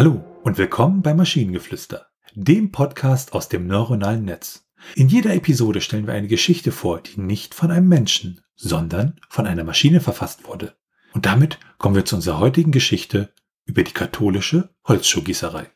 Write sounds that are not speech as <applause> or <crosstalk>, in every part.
Hallo und willkommen bei Maschinengeflüster, dem Podcast aus dem neuronalen Netz. In jeder Episode stellen wir eine Geschichte vor, die nicht von einem Menschen, sondern von einer Maschine verfasst wurde. Und damit kommen wir zu unserer heutigen Geschichte über die katholische Holzschuhgießerei.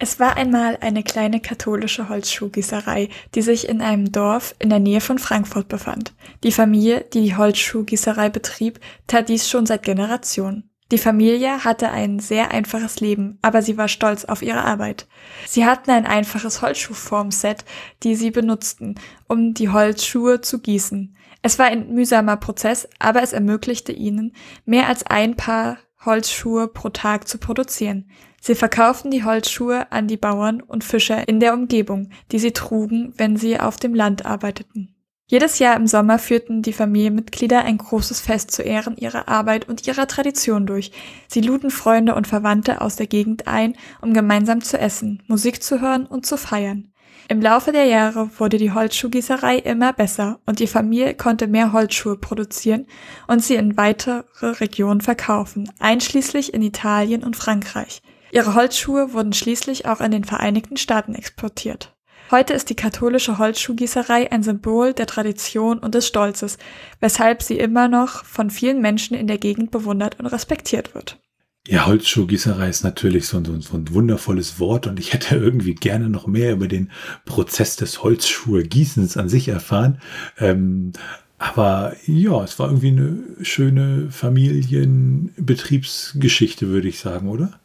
Es war einmal eine kleine katholische Holzschuhgießerei, die sich in einem Dorf in der Nähe von Frankfurt befand. Die Familie, die die Holzschuhgießerei betrieb, tat dies schon seit Generationen. Die Familie hatte ein sehr einfaches Leben, aber sie war stolz auf ihre Arbeit. Sie hatten ein einfaches Holzschuhformset, die sie benutzten, um die Holzschuhe zu gießen. Es war ein mühsamer Prozess, aber es ermöglichte ihnen, mehr als ein Paar Holzschuhe pro Tag zu produzieren. Sie verkauften die Holzschuhe an die Bauern und Fischer in der Umgebung, die sie trugen, wenn sie auf dem Land arbeiteten. Jedes Jahr im Sommer führten die Familienmitglieder ein großes Fest zu Ehren ihrer Arbeit und ihrer Tradition durch. Sie luden Freunde und Verwandte aus der Gegend ein, um gemeinsam zu essen, Musik zu hören und zu feiern. Im Laufe der Jahre wurde die Holzschuhgießerei immer besser und die Familie konnte mehr Holzschuhe produzieren und sie in weitere Regionen verkaufen, einschließlich in Italien und Frankreich. Ihre Holzschuhe wurden schließlich auch in den Vereinigten Staaten exportiert. Heute ist die katholische Holzschuhgießerei ein Symbol der Tradition und des Stolzes, weshalb sie immer noch von vielen Menschen in der Gegend bewundert und respektiert wird. Ja, Holzschuhgießerei ist natürlich so ein, so ein wundervolles Wort und ich hätte <laughs> irgendwie gerne noch mehr über den Prozess des Holzschuhgießens an sich erfahren. Ähm, aber ja, es war irgendwie eine schöne Familienbetriebsgeschichte, würde ich sagen, oder?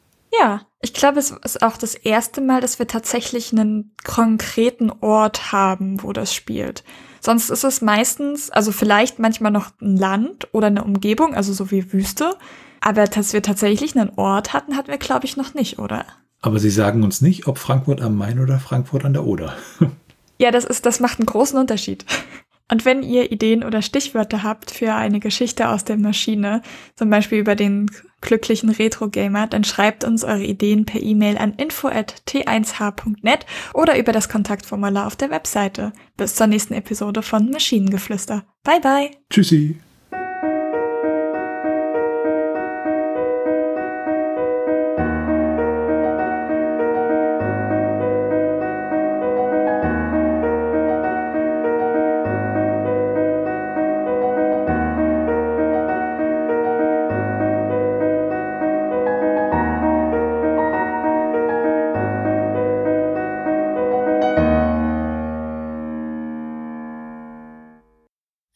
Ja, ich glaube, es ist auch das erste Mal, dass wir tatsächlich einen konkreten Ort haben, wo das spielt. Sonst ist es meistens, also vielleicht manchmal noch ein Land oder eine Umgebung, also so wie Wüste. Aber dass wir tatsächlich einen Ort hatten, hatten wir, glaube ich, noch nicht, oder? Aber Sie sagen uns nicht, ob Frankfurt am Main oder Frankfurt an der Oder. <laughs> ja, das ist, das macht einen großen Unterschied. Und wenn ihr Ideen oder Stichwörter habt für eine Geschichte aus der Maschine, zum Beispiel über den glücklichen Retro-Gamer, dann schreibt uns eure Ideen per E-Mail an info.t1h.net oder über das Kontaktformular auf der Webseite. Bis zur nächsten Episode von Maschinengeflüster. Bye bye. Tschüssi.